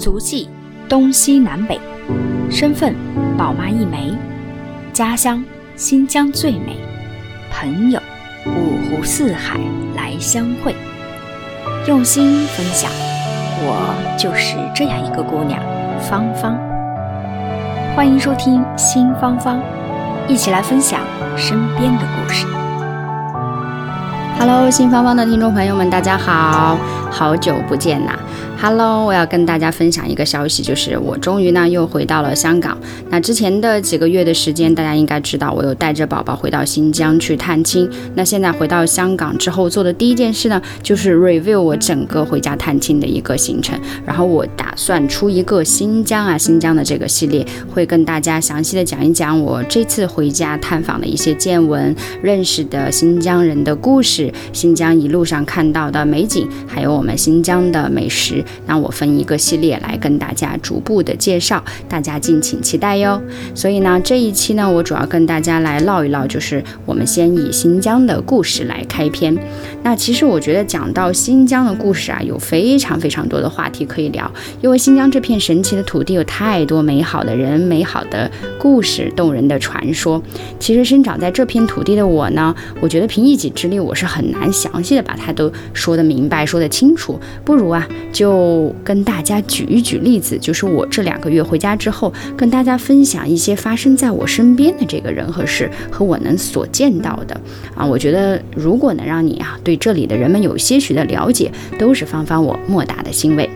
足迹东西南北，身份宝妈一枚，家乡新疆最美，朋友五湖四海来相会，用心分享。我就是这样一个姑娘，芳芳。欢迎收听新芳芳，一起来分享身边的故事。Hello，新芳芳的听众朋友们，大家好，好久不见呐！Hello，我要跟大家分享一个消息，就是我终于呢又回到了香港。那之前的几个月的时间，大家应该知道，我有带着宝宝回到新疆去探亲。那现在回到香港之后做的第一件事呢，就是 review 我整个回家探亲的一个行程。然后我打算出一个新疆啊新疆的这个系列，会跟大家详细的讲一讲我这次回家探访的一些见闻、认识的新疆人的故事、新疆一路上看到的美景，还有我们新疆的美食。那我分一个系列来跟大家逐步的介绍，大家敬请期待哟。所以呢，这一期呢，我主要跟大家来唠一唠，就是我们先以新疆的故事来开篇。那其实我觉得讲到新疆的故事啊，有非常非常多的话题可以聊，因为新疆这片神奇的土地有太多美好的人、美好的故事、动人的传说。其实生长在这片土地的我呢，我觉得凭一己之力，我是很难详细的把它都说得明白、说得清楚。不如啊，就就跟大家举一举例子，就是我这两个月回家之后，跟大家分享一些发生在我身边的这个人和事，和我能所见到的啊，我觉得如果能让你啊对这里的人们有些许的了解，都是芳芳我莫大的欣慰。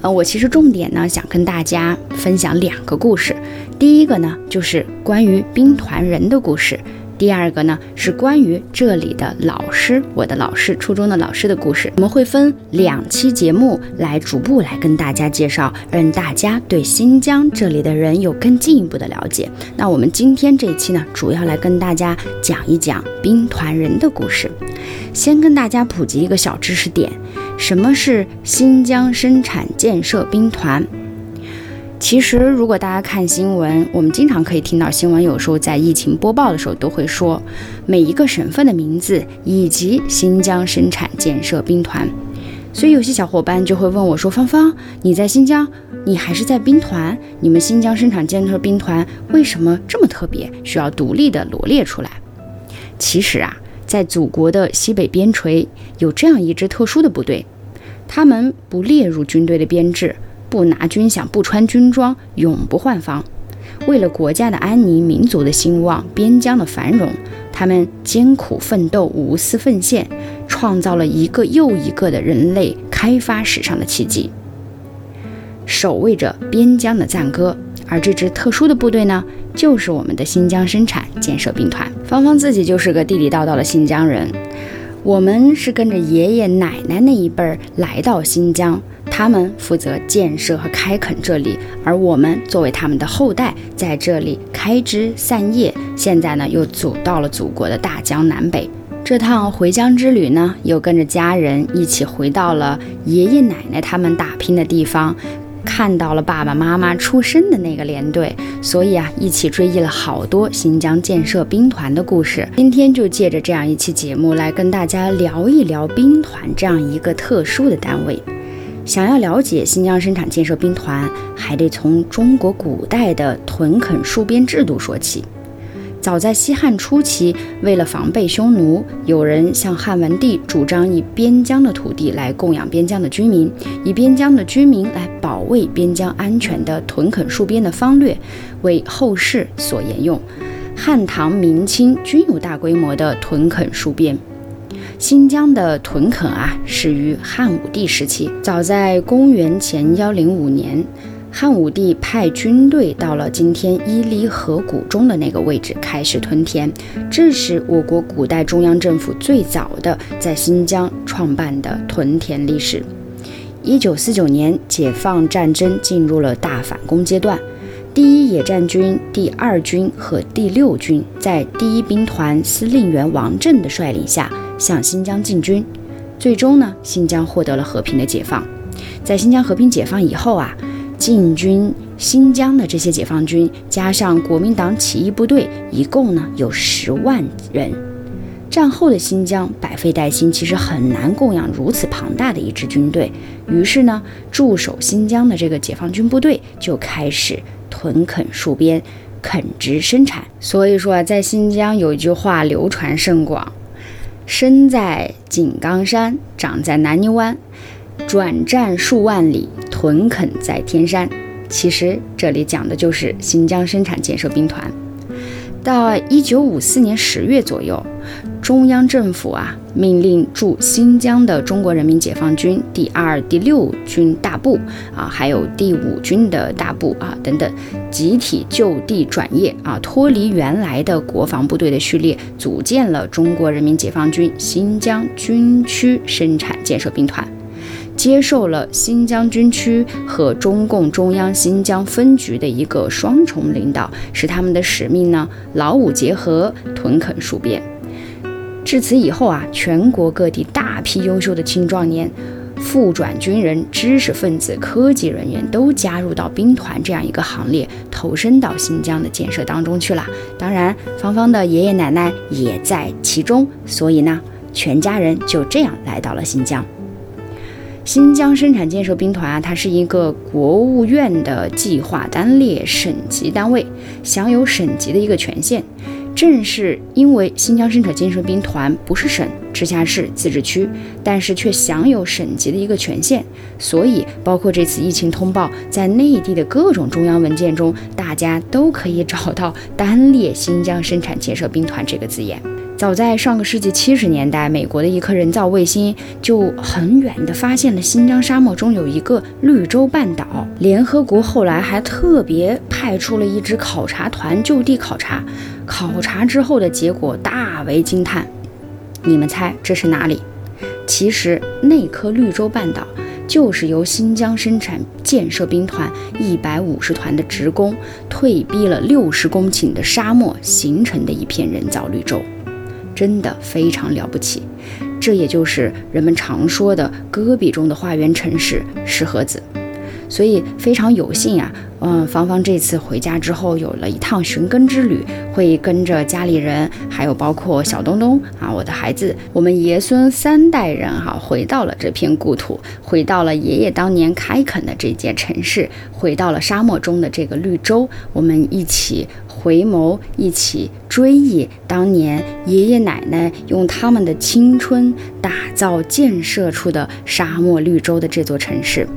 呃，我其实重点呢想跟大家分享两个故事，第一个呢就是关于兵团人的故事。第二个呢是关于这里的老师，我的老师，初中的老师的故事。我们会分两期节目来逐步来跟大家介绍，让大家对新疆这里的人有更进一步的了解。那我们今天这一期呢，主要来跟大家讲一讲兵团人的故事。先跟大家普及一个小知识点：什么是新疆生产建设兵团？其实，如果大家看新闻，我们经常可以听到新闻，有时候在疫情播报的时候都会说每一个省份的名字以及新疆生产建设兵团。所以有些小伙伴就会问我说：“芳芳，你在新疆，你还是在兵团？你们新疆生产建设兵团为什么这么特别，需要独立的罗列出来？”其实啊，在祖国的西北边陲有这样一支特殊的部队，他们不列入军队的编制。不拿军饷，不穿军装，永不换防。为了国家的安宁、民族的兴旺、边疆的繁荣，他们艰苦奋斗、无私奉献，创造了一个又一个的人类开发史上的奇迹，守卫着边疆的赞歌。而这支特殊的部队呢，就是我们的新疆生产建设兵团。芳芳自己就是个地地道道的新疆人，我们是跟着爷爷奶奶那一辈儿来到新疆。他们负责建设和开垦这里，而我们作为他们的后代，在这里开枝散叶。现在呢，又走到了祖国的大江南北。这趟回疆之旅呢，又跟着家人一起回到了爷爷奶奶他们打拼的地方，看到了爸爸妈妈出生的那个连队。所以啊，一起追忆了好多新疆建设兵团的故事。今天就借着这样一期节目，来跟大家聊一聊兵团这样一个特殊的单位。想要了解新疆生产建设兵团，还得从中国古代的屯垦戍边制度说起。早在西汉初期，为了防备匈奴，有人向汉文帝主张以边疆的土地来供养边疆的居民，以边疆的居民来保卫边疆安全的屯垦戍边的方略，为后世所沿用。汉唐明清均有大规模的屯垦戍边。新疆的屯垦啊，始于汉武帝时期。早在公元前幺零五年，汉武帝派军队到了今天伊犁河谷中的那个位置，开始屯田。这是我国古代中央政府最早的在新疆创办的屯田历史。一九四九年，解放战争进入了大反攻阶段。第一野战军第二军和第六军在第一兵团司令员王震的率领下向新疆进军，最终呢，新疆获得了和平的解放。在新疆和平解放以后啊，进军新疆的这些解放军加上国民党起义部队，一共呢有十万人。战后的新疆百废待兴，其实很难供养如此庞大的一支军队。于是呢，驻守新疆的这个解放军部队就开始屯垦戍边，垦殖生产。所以说啊，在新疆有一句话流传甚广：“生在井冈山，长在南泥湾，转战数万里，屯垦在天山。”其实这里讲的就是新疆生产建设兵团。到一九五四年十月左右，中央政府啊命令驻新疆的中国人民解放军第二、第六军大部啊，还有第五军的大部啊等等，集体就地转业啊，脱离原来的国防部队的序列，组建了中国人民解放军新疆军区生产建设兵团。接受了新疆军区和中共中央新疆分局的一个双重领导，使他们的使命呢劳武结合，屯垦戍边。至此以后啊，全国各地大批优秀的青壮年、复转军人、知识分子、科技人员都加入到兵团这样一个行列，投身到新疆的建设当中去了。当然，芳芳的爷爷奶奶也在其中，所以呢，全家人就这样来到了新疆。新疆生产建设兵团啊，它是一个国务院的计划单列省级单位，享有省级的一个权限。正是因为新疆生产建设兵团不是省、直辖市、自治区，但是却享有省级的一个权限，所以包括这次疫情通报，在内地的各种中央文件中，大家都可以找到单列新疆生产建设兵团这个字眼。早在上个世纪七十年代，美国的一颗人造卫星就很远地发现了新疆沙漠中有一个绿洲半岛。联合国后来还特别派出了一支考察团就地考察，考察之后的结果大为惊叹。你们猜这是哪里？其实那颗绿洲半岛就是由新疆生产建设兵团一百五十团的职工退逼了六十公顷的沙漠形成的一片人造绿洲。真的非常了不起，这也就是人们常说的戈壁中的花园城市石河子。所以非常有幸啊，嗯，芳芳这次回家之后有了一趟寻根之旅，会跟着家里人，还有包括小东东啊，我的孩子，我们爷孙三代人哈，回到了这片故土，回到了爷爷当年开垦的这间城市，回到了沙漠中的这个绿洲，我们一起。回眸，一起追忆当年爷爷奶奶用他们的青春打造建设出的沙漠绿洲的这座城市。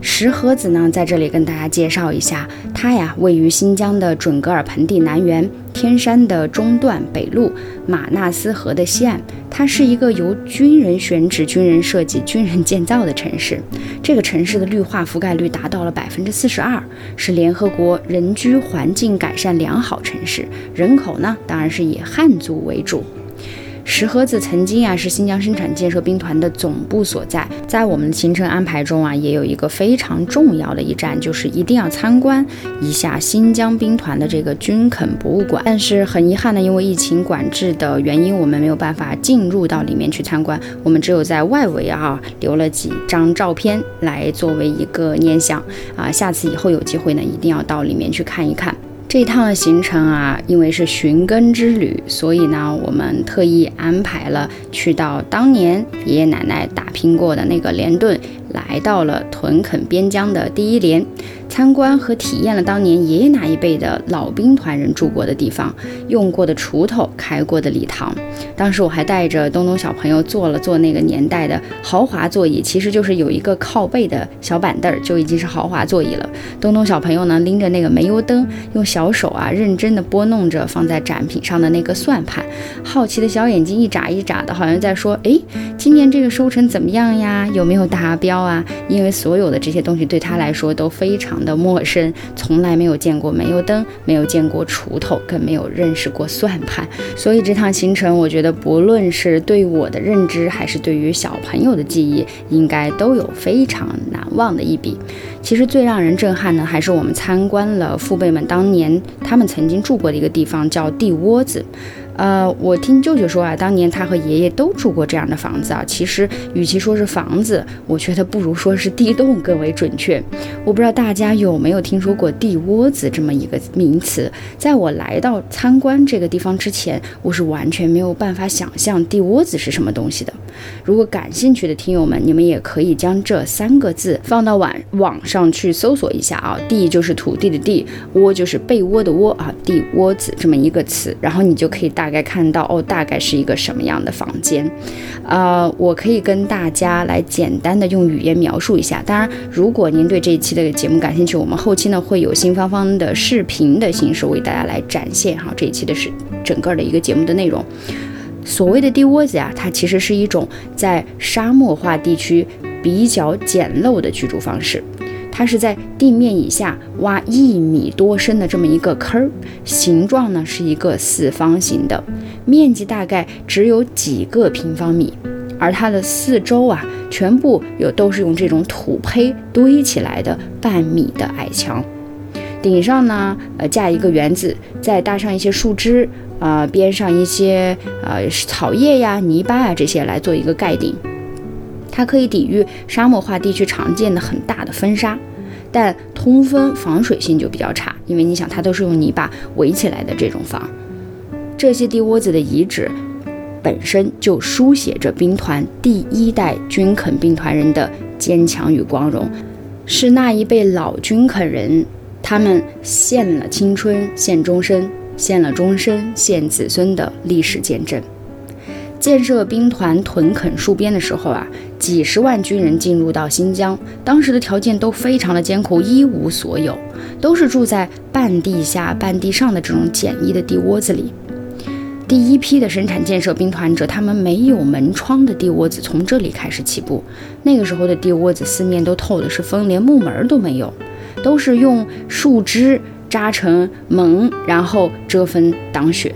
石河子呢，在这里跟大家介绍一下，它呀位于新疆的准噶尔盆地南缘，天山的中段北路，马纳斯河的西岸。它是一个由军人选址、军人设计、军人建造的城市。这个城市的绿化覆盖率达到了百分之四十二，是联合国人居环境改善良好城市。人口呢，当然是以汉族为主。石河子曾经啊是新疆生产建设兵团的总部所在，在我们的行程安排中啊，也有一个非常重要的一站，就是一定要参观一下新疆兵团的这个军垦博物馆。但是很遗憾呢，因为疫情管制的原因，我们没有办法进入到里面去参观，我们只有在外围啊留了几张照片来作为一个念想啊。下次以后有机会呢，一定要到里面去看一看。这趟的行程啊，因为是寻根之旅，所以呢，我们特意安排了去到当年爷爷奶奶打拼过的那个连顿，来到了屯垦边疆的第一连。参观和体验了当年爷爷那一辈的老兵团人住过的地方，用过的锄头，开过的礼堂。当时我还带着东东小朋友坐了坐那个年代的豪华座椅，其实就是有一个靠背的小板凳儿，就已经是豪华座椅了。东东小朋友呢，拎着那个煤油灯，用小手啊，认真的拨弄着放在展品上的那个算盘，好奇的小眼睛一眨一眨的，好像在说：“哎，今年这个收成怎么样呀？有没有达标啊？”因为所有的这些东西对他来说都非常常。的陌生，从来没有见过煤油灯，没有见过锄头，更没有认识过算盘。所以这趟行程，我觉得不论是对我的认知，还是对于小朋友的记忆，应该都有非常难忘的一笔。其实最让人震撼的，还是我们参观了父辈们当年他们曾经住过的一个地方，叫地窝子。呃，我听舅舅说啊，当年他和爷爷都住过这样的房子啊。其实，与其说是房子，我觉得不如说是地洞更为准确。我不知道大家有没有听说过地窝子这么一个名词？在我来到参观这个地方之前，我是完全没有办法想象地窝子是什么东西的。如果感兴趣的听友们，你们也可以将这三个字放到网网上去搜索一下啊。地就是土地的地，窝就是 被窝的窝啊，地窝子这么一个词，然后你就可以大。大概看到哦，大概是一个什么样的房间？呃，我可以跟大家来简单的用语言描述一下。当然，如果您对这一期的节目感兴趣，我们后期呢会有新芳芳的视频的形式为大家来展现哈这一期的是整个的一个节目的内容。所谓的地窝子呀，它其实是一种在沙漠化地区比较简陋的居住方式。它是在地面以下挖一米多深的这么一个坑儿，形状呢是一个四方形的，面积大概只有几个平方米，而它的四周啊，全部有都是用这种土坯堆起来的半米的矮墙，顶上呢呃架一个园子，再搭上一些树枝啊，边上一些呃草叶呀、泥巴啊这些来做一个盖顶。它可以抵御沙漠化地区常见的很大的风沙，但通风防水性就比较差，因为你想它都是用泥巴围起来的这种房。这些地窝子的遗址本身就书写着兵团第一代军垦兵团人的坚强与光荣，是那一辈老军垦人他们献了青春、献终身、献了终身、献子孙的历史见证。建设兵团屯垦戍边的时候啊，几十万军人进入到新疆，当时的条件都非常的艰苦，一无所有，都是住在半地下半地上的这种简易的地窝子里。第一批的生产建设兵团者，他们没有门窗的地窝子从这里开始起步。那个时候的地窝子四面都透的是风，连木门都没有，都是用树枝扎成门，然后遮风挡雪。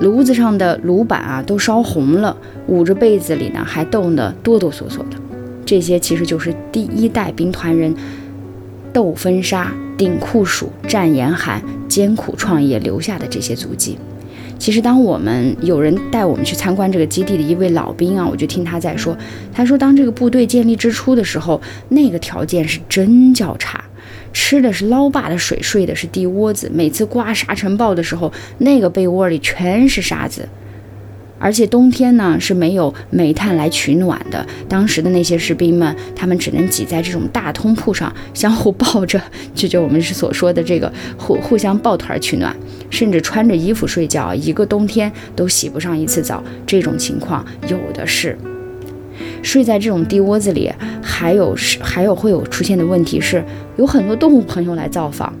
炉子上的炉板啊都烧红了，捂着被子里呢还冻得哆哆嗦嗦的。这些其实就是第一代兵团人斗风沙、顶酷暑、战严寒、艰苦创业留下的这些足迹。其实，当我们有人带我们去参观这个基地的一位老兵啊，我就听他在说，他说当这个部队建立之初的时候，那个条件是真叫差。吃的是捞坝的水，睡的是地窝子。每次刮沙尘暴的时候，那个被窝里全是沙子。而且冬天呢是没有煤炭来取暖的。当时的那些士兵们，他们只能挤在这种大通铺上，相互抱着，就就我们是所说的这个互 互相抱团取暖，甚至穿着衣服睡觉，一个冬天都洗不上一次澡。这种情况有的是。睡在这种地窝子里，还有是还有会有出现的问题是，有很多动物朋友来造访。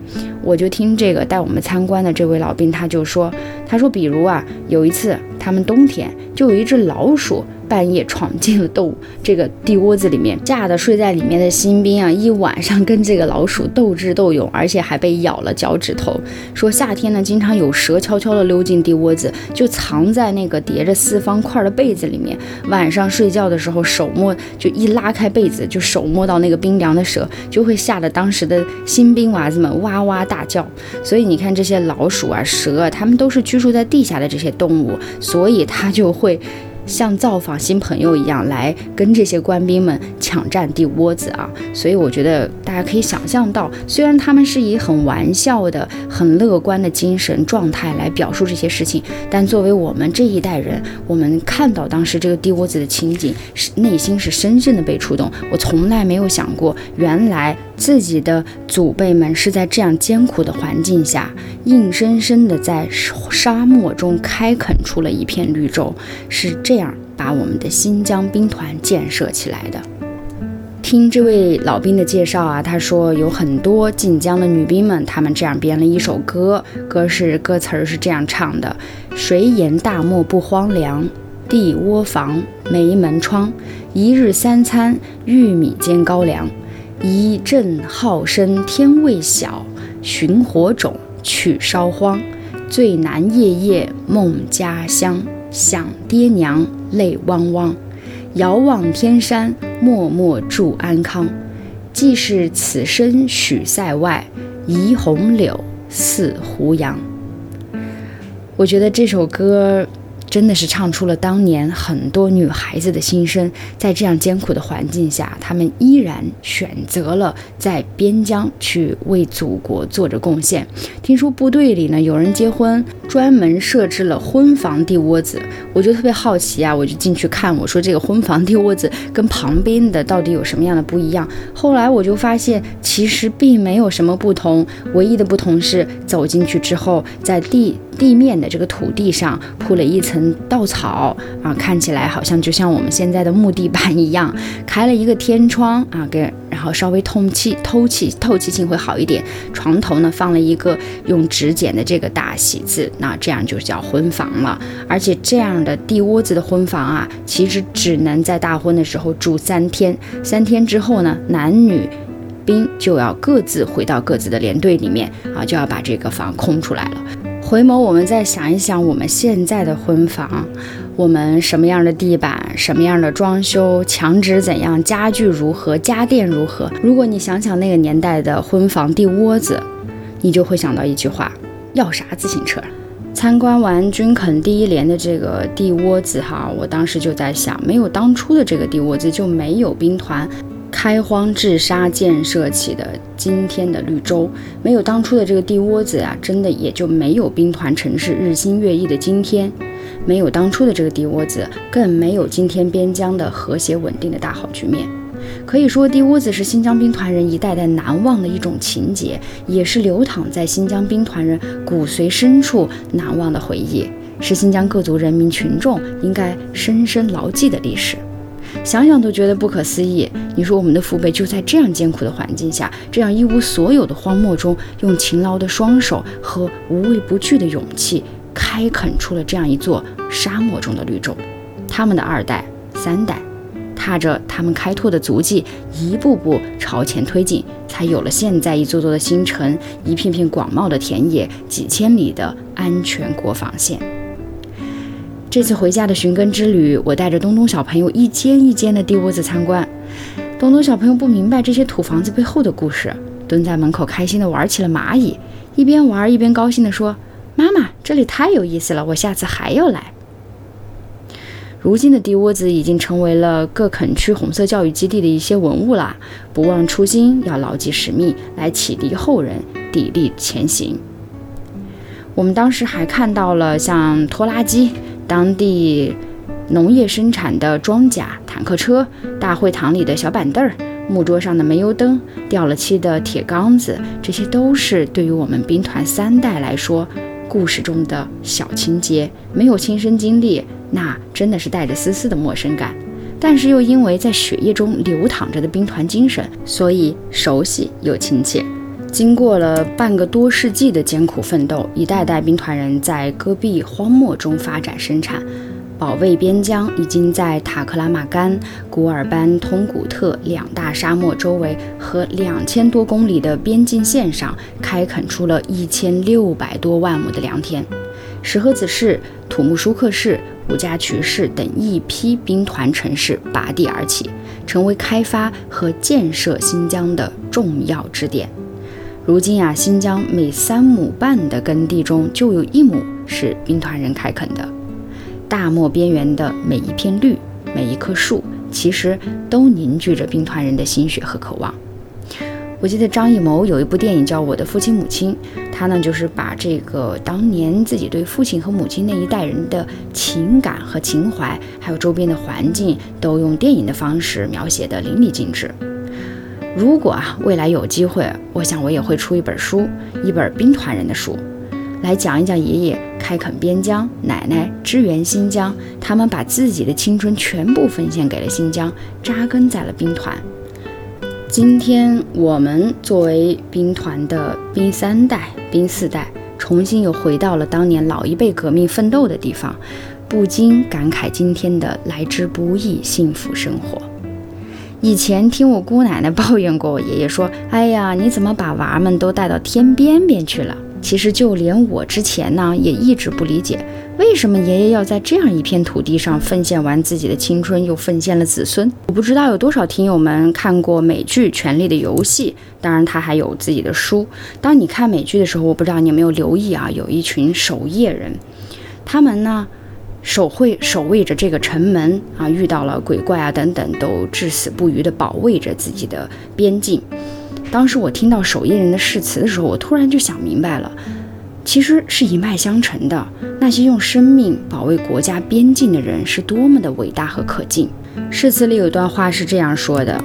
我就听这个带我们参观的这位老兵，他就说，他说，比如啊，有一次他们冬天就有一只老鼠。半夜闯进了斗这个地窝子里面，吓得睡在里面的新兵啊，一晚上跟这个老鼠斗智斗勇，而且还被咬了脚趾头。说夏天呢，经常有蛇悄悄地溜进地窝子，就藏在那个叠着四方块的被子里面。晚上睡觉的时候，手摸就一拉开被子，就手摸到那个冰凉的蛇，就会吓得当时的新兵娃子们哇哇大叫。所以你看这些老鼠啊、蛇啊，它们都是居住在地下的这些动物，所以它就会。像造访新朋友一样来跟这些官兵们抢占地窝子啊，所以我觉得大家可以想象到，虽然他们是以很玩笑的、很乐观的精神状态来表述这些事情，但作为我们这一代人，我们看到当时这个地窝子的情景，是内心是深深的被触动。我从来没有想过，原来自己的祖辈们是在这样艰苦的环境下，硬生生的在沙漠中开垦出了一片绿洲，是这。样把我们的新疆兵团建设起来的。听这位老兵的介绍啊，他说有很多晋江的女兵们，她们这样编了一首歌，歌是歌词儿是这样唱的：谁言大漠不荒凉？地窝房没门窗，一日三餐玉米煎高粱。一阵号声天未晓，寻火种去烧荒。最难夜夜梦家乡。想爹娘泪汪汪，遥望天山默默祝安康。既是此生许塞外，移红柳似胡杨。我觉得这首歌。真的是唱出了当年很多女孩子的心声，在这样艰苦的环境下，她们依然选择了在边疆去为祖国做着贡献。听说部队里呢有人结婚，专门设置了婚房地窝子，我就特别好奇啊，我就进去看，我说这个婚房地窝子跟旁边的到底有什么样的不一样？后来我就发现，其实并没有什么不同，唯一的不同是走进去之后，在地地面的这个土地上铺了一层。稻草啊，看起来好像就像我们现在的木地板一样，开了一个天窗啊，给然后稍微通气、透气、透气性会好一点。床头呢放了一个用纸剪的这个大喜字，那这样就叫婚房了。而且这样的地窝子的婚房啊，其实只能在大婚的时候住三天，三天之后呢，男女兵就要各自回到各自的连队里面啊，就要把这个房空出来了。回眸，我们再想一想，我们现在的婚房，我们什么样的地板，什么样的装修，墙纸怎样，家具如何，家电如何？如果你想想那个年代的婚房地窝子，你就会想到一句话：要啥自行车？参观完军垦第一连的这个地窝子，哈，我当时就在想，没有当初的这个地窝子，就没有兵团。开荒治沙建设起的今天的绿洲，没有当初的这个地窝子啊，真的也就没有兵团城市日新月异的今天，没有当初的这个地窝子，更没有今天边疆的和谐稳定的大好局面。可以说，地窝子是新疆兵团人一代代难忘的一种情节，也是流淌在新疆兵团人骨髓深处难忘的回忆，是新疆各族人民群众应该深深牢记的历史。想想都觉得不可思议。你说我们的父辈就在这样艰苦的环境下，这样一无所有的荒漠中，用勤劳的双手和无畏不惧的勇气，开垦出了这样一座沙漠中的绿洲。他们的二代、三代，踏着他们开拓的足迹，一步步朝前推进，才有了现在一座座的新城，一片片广袤的田野，几千里的安全国防线。这次回家的寻根之旅，我带着东东小朋友一间一间的地窝子参观。东东小朋友不明白这些土房子背后的故事，蹲在门口开心地玩起了蚂蚁，一边玩一边高兴地说：“妈妈，这里太有意思了，我下次还要来。”如今的地窝子已经成为了各垦区红色教育基地的一些文物啦。不忘初心，要牢记使命，来启迪后人，砥砺前行。我们当时还看到了像拖拉机。当地农业生产的装甲、坦克车、大会堂里的小板凳儿、木桌上的煤油灯、掉了漆的铁缸子，这些都是对于我们兵团三代来说，故事中的小情节。没有亲身经历，那真的是带着丝丝的陌生感。但是又因为在血液中流淌着的兵团精神，所以熟悉又亲切。经过了半个多世纪的艰苦奋斗，一代代兵团人在戈壁荒漠中发展生产，保卫边疆，已经在塔克拉玛干、古尔班、通古特两大沙漠周围和两千多公里的边境线上开垦出了一千六百多万亩的良田。石河子市、土木舒克市、五家渠市等一批兵团城市拔地而起，成为开发和建设新疆的重要支点。如今呀，新疆每三亩半的耕地中就有一亩是兵团人开垦的。大漠边缘的每一片绿，每一棵树，其实都凝聚着兵团人的心血和渴望。我记得张艺谋有一部电影叫《我的父亲母亲》，他呢就是把这个当年自己对父亲和母亲那一代人的情感和情怀，还有周边的环境，都用电影的方式描写的淋漓尽致。如果啊，未来有机会，我想我也会出一本书，一本兵团人的书，来讲一讲爷爷开垦边疆，奶奶支援新疆，他们把自己的青春全部奉献给了新疆，扎根在了兵团。今天我们作为兵团的兵三代、兵四代，重新又回到了当年老一辈革命奋斗的地方，不禁感慨今天的来之不易幸福生活。以前听我姑奶奶抱怨过我爷爷，说：“哎呀，你怎么把娃们都带到天边边去了？”其实就连我之前呢，也一直不理解，为什么爷爷要在这样一片土地上奉献完自己的青春，又奉献了子孙。我不知道有多少听友们看过美剧《权力的游戏》，当然他还有自己的书。当你看美剧的时候，我不知道你有没有留意啊，有一群守夜人。他们呢，守会守卫着这个城门啊，遇到了鬼怪啊等等，都至死不渝地保卫着自己的边境。当时我听到守夜人的誓词的时候，我突然就想明白了，其实是一脉相承的。那些用生命保卫国家边境的人，是多么的伟大和可敬。誓词里有段话是这样说的：“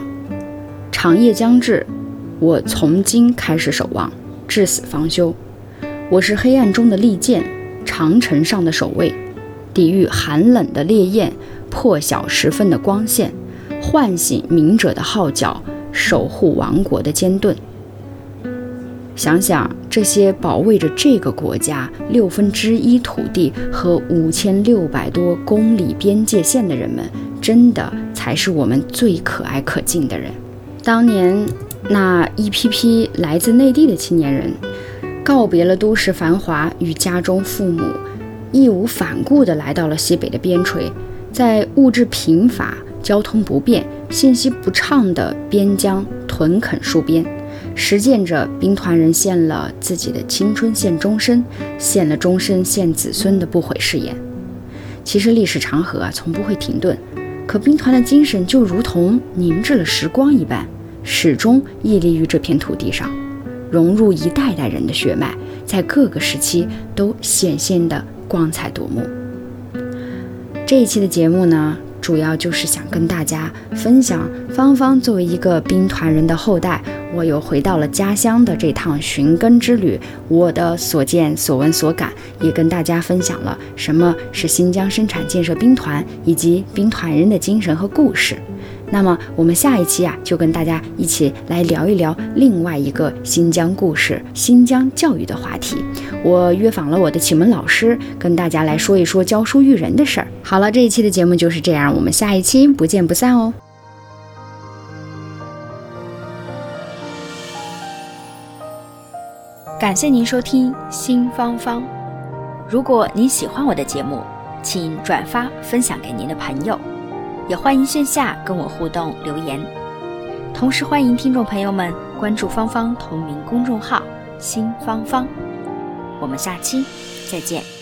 长夜将至，我从今开始守望，至死方休。我是黑暗中的利剑，长城上的守卫，抵御寒冷的烈焰，破晓时分的光线，唤醒明者的号角。”守护王国的坚盾。想想这些保卫着这个国家六分之一土地和五千六百多公里边界线的人们，真的才是我们最可爱可敬的人。当年那一批批来自内地的青年人，告别了都市繁华与家中父母，义无反顾地来到了西北的边陲，在物质贫乏、交通不便。信息不畅的边疆屯垦戍边，实践着兵团人献了自己的青春献终身，献了终身献子孙的不悔誓言。其实历史长河啊，从不会停顿，可兵团的精神就如同凝滞了时光一般，始终屹立于这片土地上，融入一代代人的血脉，在各个时期都显现的光彩夺目。这一期的节目呢？主要就是想跟大家分享，芳芳作为一个兵团人的后代，我又回到了家乡的这趟寻根之旅，我的所见所闻所感，也跟大家分享了什么是新疆生产建设兵团以及兵团人的精神和故事。那么我们下一期啊，就跟大家一起来聊一聊另外一个新疆故事、新疆教育的话题。我约访了我的启蒙老师，跟大家来说一说教书育人的事儿。好了，这一期的节目就是这样，我们下一期不见不散哦。感谢您收听新芳芳。如果您喜欢我的节目，请转发分享给您的朋友。也欢迎线下跟我互动留言，同时欢迎听众朋友们关注芳芳同名公众号“新芳芳”。我们下期再见。